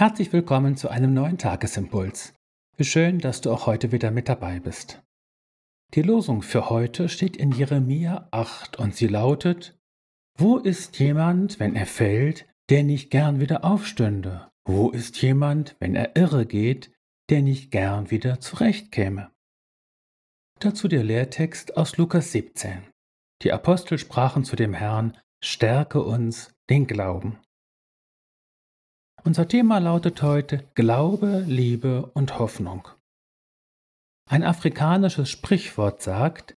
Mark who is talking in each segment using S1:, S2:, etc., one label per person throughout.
S1: Herzlich willkommen zu einem neuen Tagesimpuls. Wie schön, dass du auch heute wieder mit dabei bist. Die Losung für heute steht in Jeremia 8 und sie lautet: Wo ist jemand, wenn er fällt, der nicht gern wieder aufstünde? Wo ist jemand, wenn er irre geht, der nicht gern wieder zurechtkäme? Dazu der Lehrtext aus Lukas 17. Die Apostel sprachen zu dem Herrn: Stärke uns den Glauben. Unser Thema lautet heute Glaube, Liebe und Hoffnung. Ein afrikanisches Sprichwort sagt,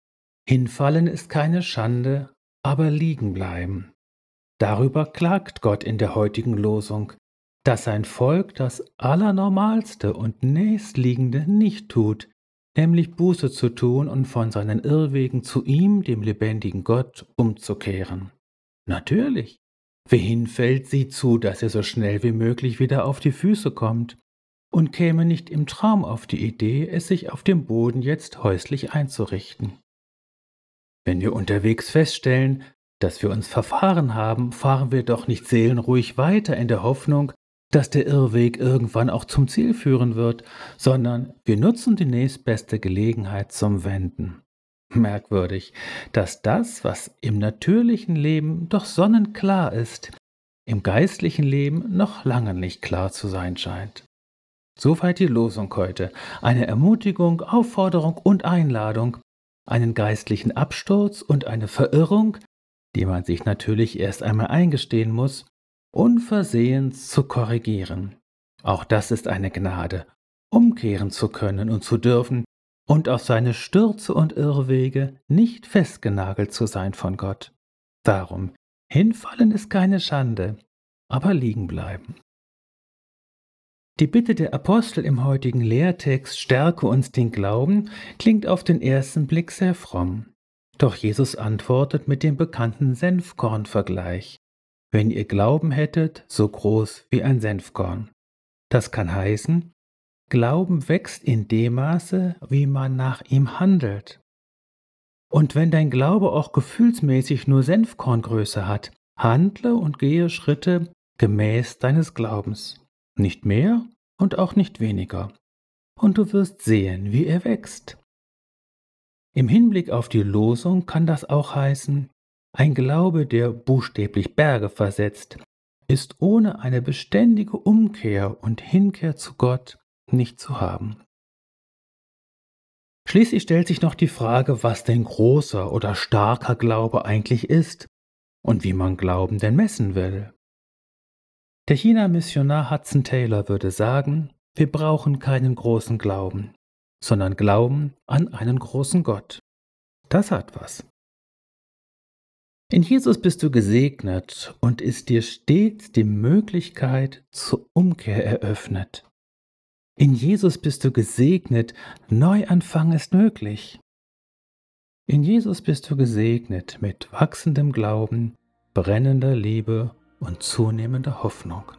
S1: Hinfallen ist keine Schande, aber liegen bleiben. Darüber klagt Gott in der heutigen Losung, dass sein Volk das Allernormalste und Nächstliegende nicht tut, nämlich Buße zu tun und von seinen Irrwegen zu ihm, dem lebendigen Gott, umzukehren. Natürlich, Wer hinfällt, sieht zu, dass er so schnell wie möglich wieder auf die Füße kommt und käme nicht im Traum auf die Idee, es sich auf dem Boden jetzt häuslich einzurichten. Wenn wir unterwegs feststellen, dass wir uns verfahren haben, fahren wir doch nicht seelenruhig weiter in der Hoffnung, dass der Irrweg irgendwann auch zum Ziel führen wird, sondern wir nutzen die nächstbeste Gelegenheit zum Wenden merkwürdig, dass das, was im natürlichen Leben doch sonnenklar ist, im geistlichen Leben noch lange nicht klar zu sein scheint. Soweit die Losung heute. Eine Ermutigung, Aufforderung und Einladung, einen geistlichen Absturz und eine Verirrung, die man sich natürlich erst einmal eingestehen muss, unversehens zu korrigieren. Auch das ist eine Gnade, umkehren zu können und zu dürfen, und auf seine Stürze und Irrwege nicht festgenagelt zu sein von Gott. Darum, hinfallen ist keine Schande, aber liegen bleiben. Die Bitte der Apostel im heutigen Lehrtext Stärke uns den Glauben klingt auf den ersten Blick sehr fromm. Doch Jesus antwortet mit dem bekannten Senfkorn-Vergleich. Wenn ihr Glauben hättet, so groß wie ein Senfkorn. Das kann heißen, Glauben wächst in dem Maße, wie man nach ihm handelt. Und wenn dein Glaube auch gefühlsmäßig nur Senfkorngröße hat, handle und gehe Schritte gemäß deines Glaubens. Nicht mehr und auch nicht weniger. Und du wirst sehen, wie er wächst. Im Hinblick auf die Losung kann das auch heißen, ein Glaube, der buchstäblich Berge versetzt, ist ohne eine beständige Umkehr und Hinkehr zu Gott nicht zu haben. Schließlich stellt sich noch die Frage, was denn großer oder starker Glaube eigentlich ist und wie man Glauben denn messen will. Der China-Missionar Hudson Taylor würde sagen, wir brauchen keinen großen Glauben, sondern Glauben an einen großen Gott. Das hat was. In Jesus bist du gesegnet und ist dir stets die Möglichkeit zur Umkehr eröffnet. In Jesus bist du gesegnet, Neuanfang ist möglich. In Jesus bist du gesegnet mit wachsendem Glauben, brennender Liebe und zunehmender Hoffnung.